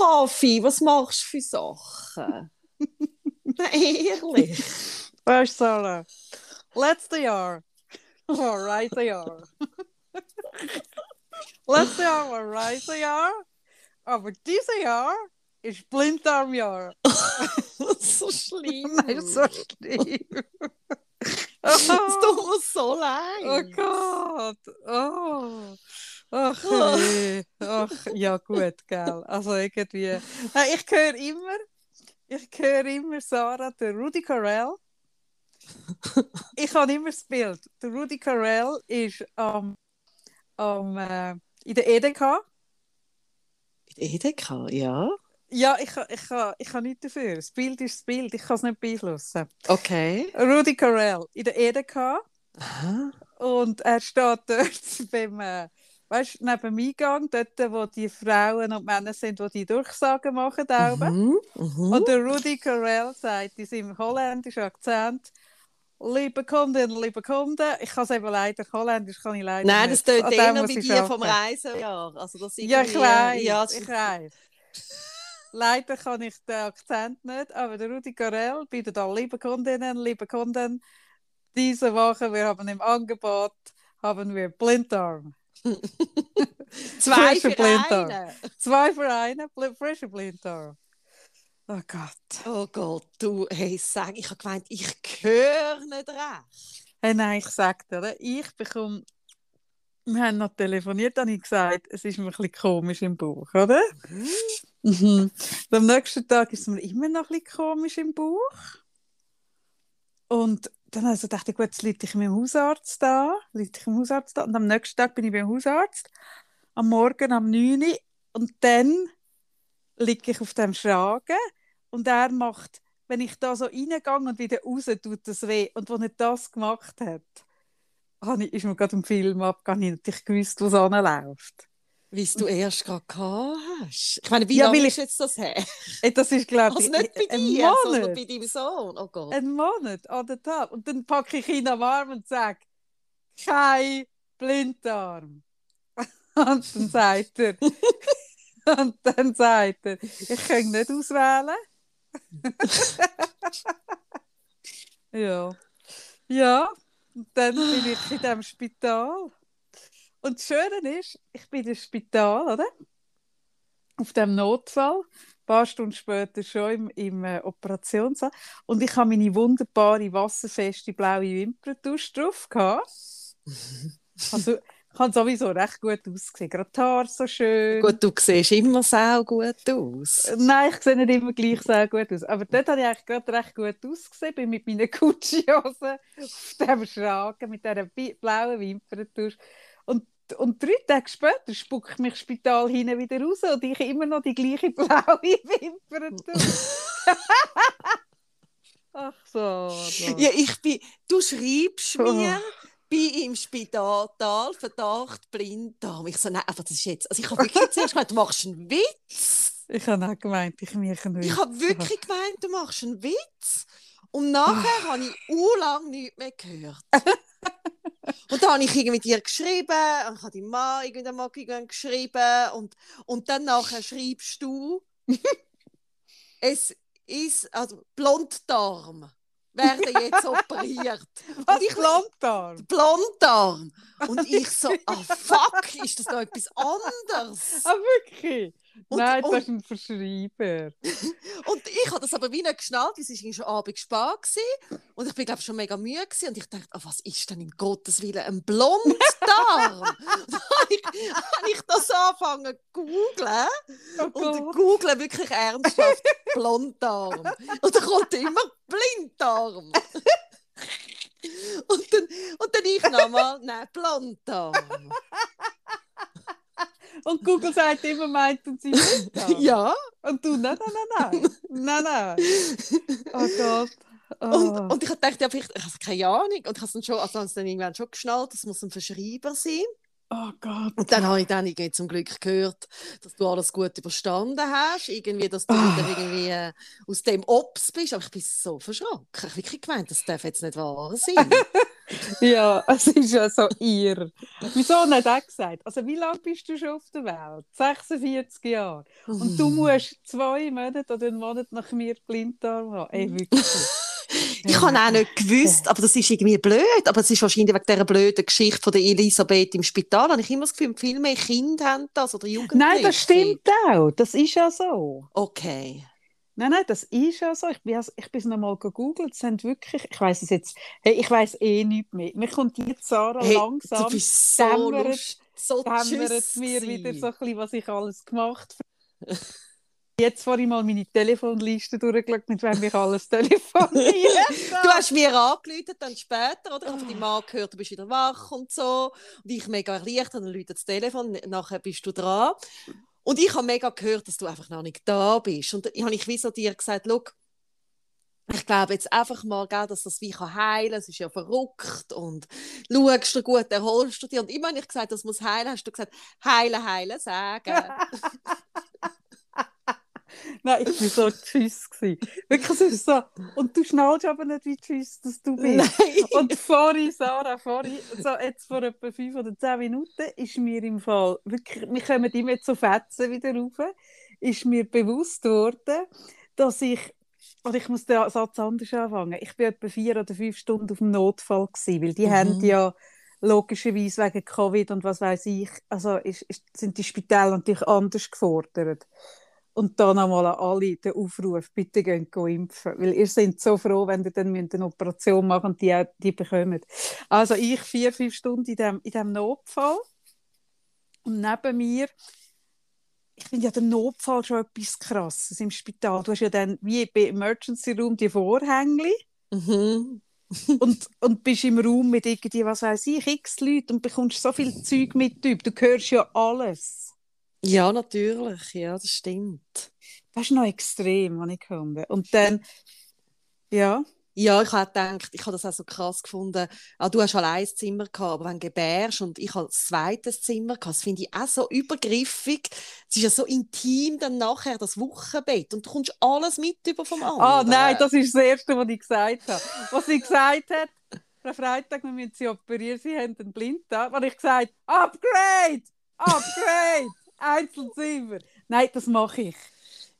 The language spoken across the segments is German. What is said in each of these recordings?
Kaffee, was machst du für Sachen? Ehrlich. Weißt du, Sarah, letztes Jahr war Reisejahr. letztes Jahr war Reisejahr, aber dieses Jahr ist Blinddarmjahr. so schlimm. Nein, so schlimm. Es tut mir so leid. Oh Gott. Oh. Ach, hey. Ach, ja gut, gell. Also irgendwie. Nein, ich höre immer, ich höre immer Sarah, der Rudi Carell. ich habe immer das Bild. Der Rudi Carell ist am, am, äh, in der EDK. In der EDK, ja. Ja, ich, ich, ich, ich habe nichts dafür. Das Bild ist das Bild, ich kann es nicht beeinflussen. Okay. Rudi Carell in der EDK. Aha. Und er steht dort beim, äh, weißt du, neben dem Eingang, dort, wo die Frauen und Männer sind, die die Durchsagen machen. Mhm. Mhm. Und der Rudi Carell sagt in seinem holländischen Akzent, Liebe Kunden, liebe Kunden, ich kann es eben leider, Holländisch kann ich leider Nein, das muss wie ich die vom. Reisejahr. Also das Ja, ich weiß, Ja, ich weiß. Leider kann ich den Akzent nicht, aber der Rudi Carell bietet an, liebe Kundinnen, liebe Kunden, diese Woche, wir haben im Angebot, haben wir Blinddarm. Zwei für Blinddarm. einen. Zwei für einen, frische Blinddarm. Oh Gott. Oh Gott, du, hey, sag, ich habe gemeint, ich höre nicht recht. Hey, nein, ich sag dir, ich bekomme, wir haben noch telefoniert, habe ich gesagt, es ist mir ein bisschen komisch im Bauch, oder? Mhm. Und am nächsten Tag ist es mir immer noch ein bisschen komisch im Bauch. Und dann also dachte ich, gut, jetzt liege ich mit dem Hausarzt da, liege ich im Hausarzt da. Und am nächsten Tag bin ich beim Hausarzt, am Morgen um 9 Uhr. Und dann liege ich auf dem Schragen und er macht, wenn ich da so reingehe und wieder raus, tut das weh. Und als er das gemacht hat, ist mir gerade im Film abgegangen, ich natürlich gewusst, wo es anläuft. Wie du erst gerade gehabt hast. Ich meine, wie Ja, lange ist jetzt das her? Das ist, glaube Also ich, nicht bei ein dir, sondern bei deinem Sohn. Oh Gott. Ein Monat an den Tag. Und dann packe ich ihn am Arm und sage, kein Blinddarm. Und dann sagt er, und dann sagt er, ich kann nicht auswählen. ja. Ja, und dann bin ich in diesem Spital. Und das Schöne ist, ich bin im Spital, oder? Auf dem Notfall. Ein paar Stunden später schon im, im äh, Operationssaal. Und ich habe meine wunderbare, wasserfeste blaue Wimperntusche drauf. Gehabt. Also, ich habe sowieso recht gut ausgesehen. Gerade die Haare so schön. Gut, du siehst immer sau gut aus. Nein, ich sehe nicht immer gleich sehr gut aus. Aber dort habe ich eigentlich gerade recht gut ausgesehen. Bin mit meinen Gucci-Hosen auf dem Schragen, mit dieser blauen Wimperntusche. Und, und drei Tage später spuckt mich das Spital hinten wieder raus und ich immer noch die gleiche blaue Wimperntusche. Ach so. so. Ja, ich bin, du schreibst Oh. mir, bin im Spital, Verdacht, Blinddarm. Ich so, nein, aber das ist jetzt, also ich habe wirklich zuerst gemeint, du machst einen Witz. Ich habe auch gemeint, ich mache einen Ich Witz. habe wirklich gemeint, du machst einen Witz. Und nachher habe ich urlang nichts mehr gehört. und dann habe ich irgendwie dir geschrieben, und ich habe die Mann irgendwann mal irgendwann geschrieben und, und dann nachher schreibst du, es ist, also Blonddarm werden jetzt operiert. Was Und ich- Blonddarm? Blonddarm. Und ich so, ah fuck, ist das noch etwas anderes? Ah, wirklich? Und- Nein, und- das ist ein Verschreiber. Und ich habe das aber wie nicht geschnallt, es war schon Abend spät und ich bin glaube schon mega müde gewesen. und ich dachte, ah, was ist denn im Gottes Willen ein Blonddarm? und habe ich, habe ich das angefangen zu googlen Oh und google wirklich ernsthaft Blonddarm und dann kommt immer Blinddarm. und dann, und dann ich nochmal, nein, Blonddarm. Und Google sagt immer, meinten sie Blinddarm. ja, Und du, nein, nein, nein, nein. nein, nein. Oh Gott. Oh. Und, und ich dachte, ja, vielleicht, ich habe keine Ahnung. Und ich habe es dann schon, also habe es dann irgendwann schon geschnallt, das muss ein Verschreiber sein. oh Gott. Und dann habe ich dann irgendwie zum Glück gehört, dass du alles gut überstanden hast. Irgendwie, dass du wieder irgendwie äh, aus dem Ops bist. Aber ich bin so verschrocken. Ich habe wirklich gemeint, das darf jetzt nicht wahr sein. Ja, es ist ja so. Mein Sohn hat auch gesagt, also wie lange bist du schon auf der Welt? 46 Jahre. Und du musst zwei Monate oder einen Monat nach mir Blinddarm haben. Ey, wirklich. Ich habe auch nicht gewusst, aber das ist irgendwie blöd. Aber es ist wahrscheinlich wegen dieser blöden Geschichte von der Elisabeth im Spital. Habe ich immer das Gefühl, viel mehr Kinder haben das oder Jugendliche. Nein, das stimmt auch. Das ist ja so. Okay. Nein, nein, das ist ja so. Ich bin, ich bin es nochmal gegoogelt. Es sind wirklich, ich weiß es jetzt, hey, ich weiß eh nichts mehr. Mir kommt jetzt Sarah Hey, langsam, du bist so dämmert- so dämmert mir wieder so ein bisschen, was ich alles gemacht habe. Jetzt vorhin mal meine Telefonliste durchgeschaut, mit wem ich alles telefoniert Du hast mir angerufen, dann später, oder? Ich habe von deinem Mann gehört, du bist wieder wach und so. Und ich mega erleichtert, dann läutet das Telefon, nachher bist du dran. Und ich habe mega gehört, dass du einfach noch nicht da bist. Und ich habe ich wie so dir gesagt, schau, ich glaube jetzt einfach mal, dass das wie kann heilen Es ist ja verrückt. Und schaust du gut, erholst du dich. Und immer wenn ich gesagt das muss heilen, hast du gesagt, heilen, heilen, sagen. Nein, ich war so tschüss. Gewesen. Wirklich, es ist so. Und du schnallst aber nicht, wie tschüss dass du bist. Nein. Und vorhin, Sarah, vorhin, so jetzt vor etwa fünf oder zehn Minuten, ist mir im Fall, wirklich, wir kommen immer zu Fetzen wieder rauf, ist mir bewusst worden, dass ich, oder ich muss den Satz anders anfangen, ich war etwa vier oder fünf Stunden auf dem Notfall gewesen, weil die Mhm. haben ja logischerweise wegen Covid und was weiß ich, also ist, ist, sind die Spitäler natürlich anders gefordert. Und dann einmal an alle den Aufruf, bitte geht impfen. Weil ihr seid so froh, wenn ihr dann eine Operation machen und die, auch- die bekommen. Also ich vier, fünf Stunden in dem, in dem Notfall. Und neben mir, ich finde ja der Notfall schon etwas Krasses im Spital. Du hast ja dann wie bei Emergency Room die Vorhänge Mhm. und, und bist im Raum mit irgendwie, was weiß ich, x Leuten und bekommst so viel Zeug mit. Du hörst ja alles. Ja, natürlich. Ja, das stimmt. Das ist noch extrem, was ich gefunden. Und dann, ja, Ja, ich habe gedacht, ich habe das auch so krass gefunden. Ah, du hast allein ein Zimmer gehabt, aber wenn du gebärst und ich habe ein zweites Zimmer gehabt, das finde ich auch so übergriffig. Es ist ja so intim dann nachher das Wochenbett und du kommst alles mit über vom anderen. Ah, nein, das ist das Erste, was ich gesagt habe. Was sie gesagt hat, Frau Freitag, wir müssen sie operieren, sie haben einen Blinddarm. Und ich gesagt, Upgrade! Upgrade! Einzelzimmer! Nein, das mache ich.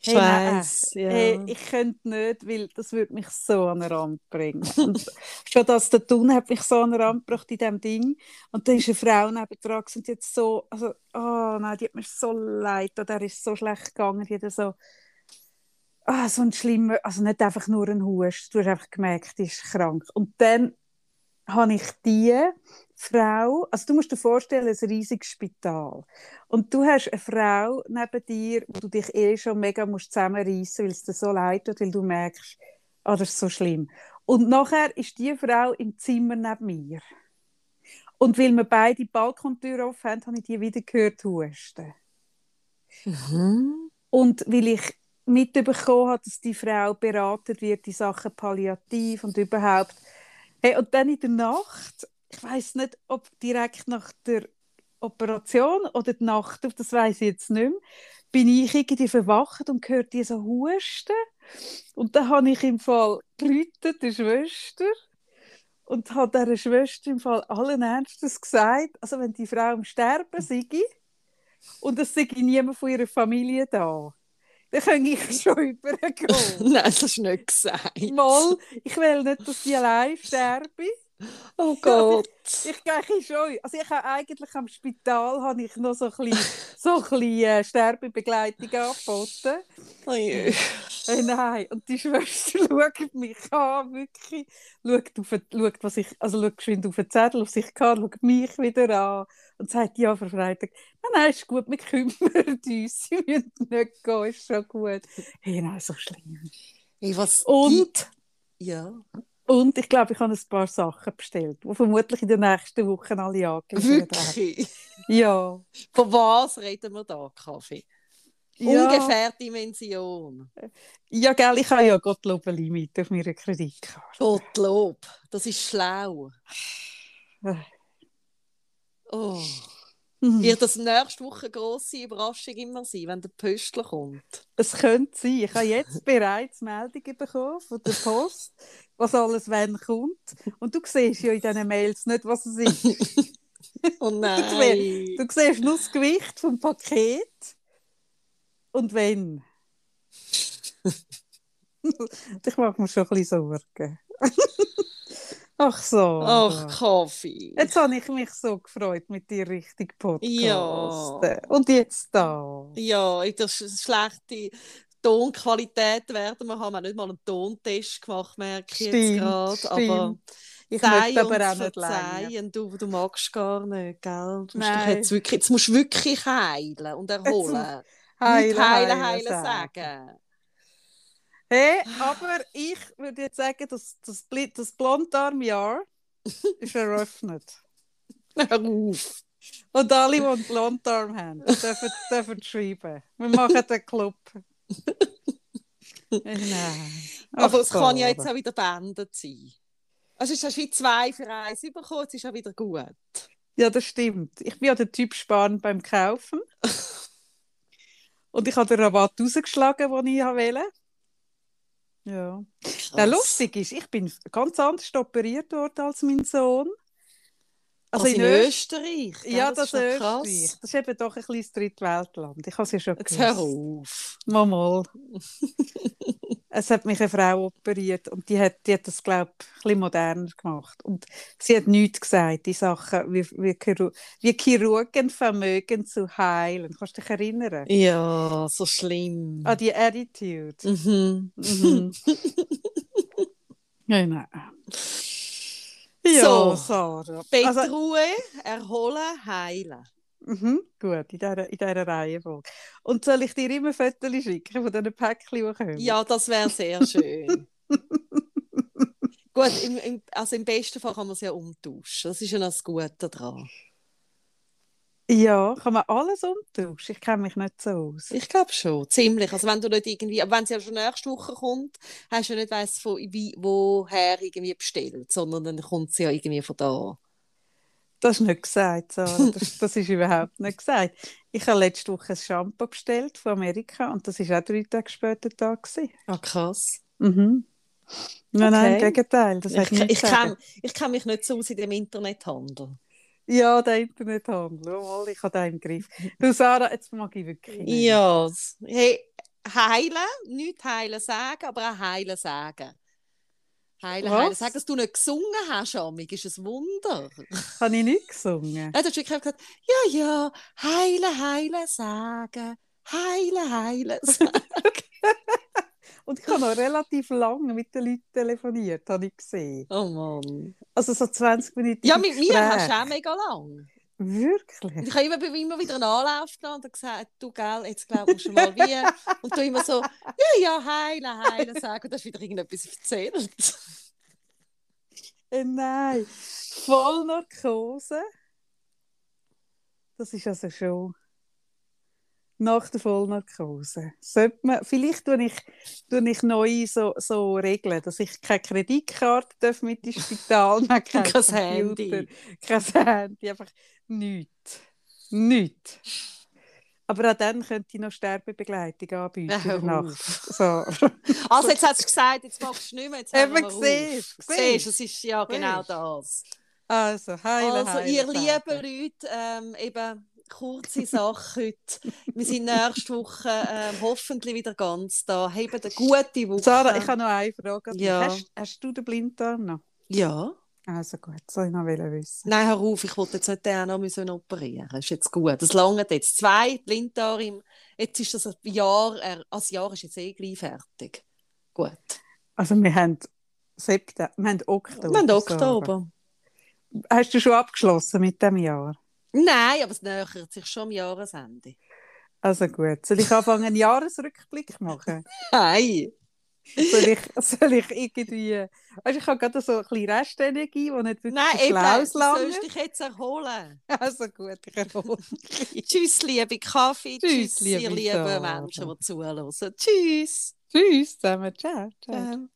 ich nein, weiß. Ja. Hey, ich könnte nicht, weil das würde mich so an den Rand bringen. Schon das zu tun hat mich so an den Rand gebracht in diesem Ding. Und dann ist eine Frau neben dran und jetzt so, also, oh nein, die hat mir so leid, der ist so schlecht gegangen, die hat so, ah, so ein schlimmer, also nicht einfach nur ein Hust, du hast einfach gemerkt, die ist krank. Und dann habe ich die Frau, also du musst dir vorstellen, ein riesiges Spital. Und du hast eine Frau neben dir, wo du dich eh schon mega musst zusammenreißen, weil es dir so leid tut, weil du merkst, ah, das ist so schlimm. Und nachher ist die Frau im Zimmer neben mir. Und weil wir beide die Balkontür offen haben, habe ich die wieder gehört husten. Mhm. Und weil ich mitbekommen habe, dass die Frau beraten wird in Sachen Palliativ und überhaupt. Hey, und dann in der Nacht, ich weiß nicht, ob direkt nach der Operation oder die Nacht, das weiß ich jetzt nicht mehr, bin ich irgendwie verwacht und hörte die so husten. Und dann habe ich im Fall gerufen, der Schwester, und habe dieser Schwester im Fall allen Ernstes gesagt, also wenn die Frau am Sterben sei und es sei niemand von ihrer Familie da, dann kann ich schon übergehen. Nein, das du nicht gesagt. Mal, ich will nicht, dass die allein sterbe. Oh Gott. Ich gehe schon. Also ich habe eigentlich am Spital habe ich noch so ein bisschen, so ein bisschen äh, Sterbebegleitung angeboten. Oh je. Hey, nein, und die Schwester schaut mich an, wirklich. Schaut, auf, schaut, was ich, also schaut geschwind auf den Zettel, auf sich kann, schaut mich wieder an und sagt, ja, Frau Freitag, nein, nein, ist gut, wir kümmern uns, Sie müssen nicht gehen, ist schon gut. Hey, nein, so schlimm. Hey, was Und, Ja. Und ich glaube, ich habe ein paar Sachen bestellt, die vermutlich in den nächsten Wochen alle angeliefert werden. Wirklich? Ja. Von was reden wir da, Kaffee? Ja. Ungefähr Dimension. Ja, gell, ich habe ja Gottlob ein Limit auf meiner Kreditkarte. Gottlob, das ist schlau. Äh. Oh. Mhm. Wird das nächste Woche eine grosse Überraschung immer sein, wenn der Pöstler kommt? Es könnte sein. Ich habe jetzt bereits Meldungen bekommen von der Post, was alles wann kommt. Und du siehst ja in diesen Mails nicht, was es ist. Oh nein! Du siehst nur das Gewicht vom Paket und wenn. ich mache mir schon ein bisschen Sorgen. Ach so. Ach, Kaffee. Jetzt habe ich mich so gefreut mit dir richtig Podcast. Ja. Und jetzt da. Ja, in der sch schlechte Tonqualität werden wir haben. Haben nicht mal einen Tontest gemacht, merke ich jetzt gerade. Aber. Ich sei aber auch nicht verzeihen, du, du magst gar nicht, gell? Du musst, jetzt, wirklich, jetzt musst du wirklich heilen und erholen. Heilen, Nicht heilen, heilen heilen sagen. Hey, aber ich würde jetzt sagen, das, das, das Blonddarmjahr ist eröffnet. Hör auf. Und alle, die einen Blonddarm haben, dürfen, dürfen schreiben. Wir machen den Club. Nein. Aber es kann ja jetzt auch wieder beendet sein. Also es hast wie zwei für eins bekommen, jetzt ist auch wieder gut. Ja, das stimmt. Ich bin ja der Typ sparen beim Kaufen. Und ich habe den Rabatt rausgeschlagen, den ich wollte. Ja. Ja, lustig ist, ich bin ganz anders operiert worden als mein Sohn. Also, in, Öst- Österreich. gell? Ja, das, ist noch krass. Österreich. Das ist eben doch ein kleines Drittweltland. Ich habe es ja schon Jetzt hör auf. Mal, mal. es hat mich eine Frau operiert und die hat, die hat das, glaube ich, ein moderner gemacht. Und sie hat nichts gesagt, die Sachen, wie, wie, Chiru wie Chirurgen vermögen zu heilen. Kannst du dich erinnern? Ja, so schlimm. An die Attitude. Mhm. Mhm. genau. Ja, So. Sarah. Bettruhe, Also, erholen, heilen. Mhm, gut, in dieser, in dieser Reihenfolge. Und soll ich dir immer Fotos schicken von diesen Päckchen, die kommen? Ja, das wäre sehr schön. Gut, im, im, also im besten Fall kann man es ja umtauschen. Das ist ja noch das Gute daran. Ja, kann man alles umtauschen? Ich kenne mich nicht so aus. Ich glaube schon, ziemlich. Also wenn du nicht irgendwie, aber wenn sie ja schon nächste Woche kommt, hast du ja nicht weiss, von wie, woher irgendwie bestellt, sondern dann kommt sie ja irgendwie von da. Das ist nicht gesagt, Sarah. Das, das ist überhaupt nicht gesagt. Ich habe letzte Woche ein Shampoo bestellt von Amerika und das war auch drei Tage später da. Gewesen. Ah, krass. Mhm. Nein, nein, im Okay. Gegenteil. Das Ich, ich, sagen. kenn, ich kenn mich nicht so aus in dem Internethandel. Ja, der Internethandel. Oh, ich habe den im Griff. Du, Sarah, jetzt mag ich wirklich nicht. Ja, hey, heilen, nicht heilen sagen, aber auch heilen sagen. Heilen, Was? heilen sagen, dass du nicht gesungen hast, Amig, ist ein Wunder. Habe ich nicht gesungen? Ja, du hast wirklich gesagt, ja, ja, heilen, heilen sagen, heilen, heilen sagen. Und ich habe noch relativ lange mit den Leuten telefoniert, habe ich gesehen. Oh Mann. Also so 20 Minuten Ja, mit mir hast du auch mega lang. Wirklich? Ich habe immer, immer wieder einen Anlauf genommen und gesagt, du, gell, jetzt glaubst du mal wie. Und du immer so, ja, ja, heilen, heilen sagen. Und du hast wieder irgendetwas erzählt. Äh, nein. Vollnarkose. Das ist also schon nach der Vollnarkose. Sollte man, vielleicht tue ich, tue ich neu so, so regeln, dass ich keine Kreditkarte darf mit ins Spital nehmen kein Kein Handy. kein Handy, einfach nichts. Nichts. Aber auch dann könnte ich noch Sterbebegleitung anbieten. Hör in der Nacht. auf. So. Also, jetzt hast du gesagt, jetzt magst du nicht mehr. Jetzt Eben wir auf. siehst, Siehst, es ist ja genau Siehst. das. Also, heile, Also, heile, ihr lieben Leute, ähm, eben kurze Sache heute. Wir sind nächste Woche ähm, hoffentlich wieder ganz da. Habt eine gute Woche. Sarah, ich habe noch eine Frage. Ja. Hast, hast du den Blinddarm noch? Ja. Also gut, soll ich noch wissen. Nein, hör auf, ich wollte jetzt nicht den auch noch müssen operieren. Das ist jetzt gut. Das lange jetzt. Zwei Blinddarm. im- Jetzt ist das ein Jahr, äh, das Jahr ist jetzt eh gleich fertig. Gut. Also wir haben September, wir haben Oktober. Wir haben. Oktober. Hast du schon abgeschlossen mit dem Jahr? Nein, aber es nähert sich schon am Jahresende. Also gut. Soll ich anfangen, einen Jahresrückblick machen? Nein. Soll, ich, soll ich irgendwie... Also ich habe gerade so ein bisschen Restenergie, die nicht wirklich Nein, eben, Schlaues du sollst dich jetzt erholen. Also gut, ich erhole mich. Tschüss, liebe Kaffee. Tschüss, Tschüss, liebe Sarah. Menschen, die zuhören. Tschüss. Tschüss zusammen. Ciao. ciao. Ähm.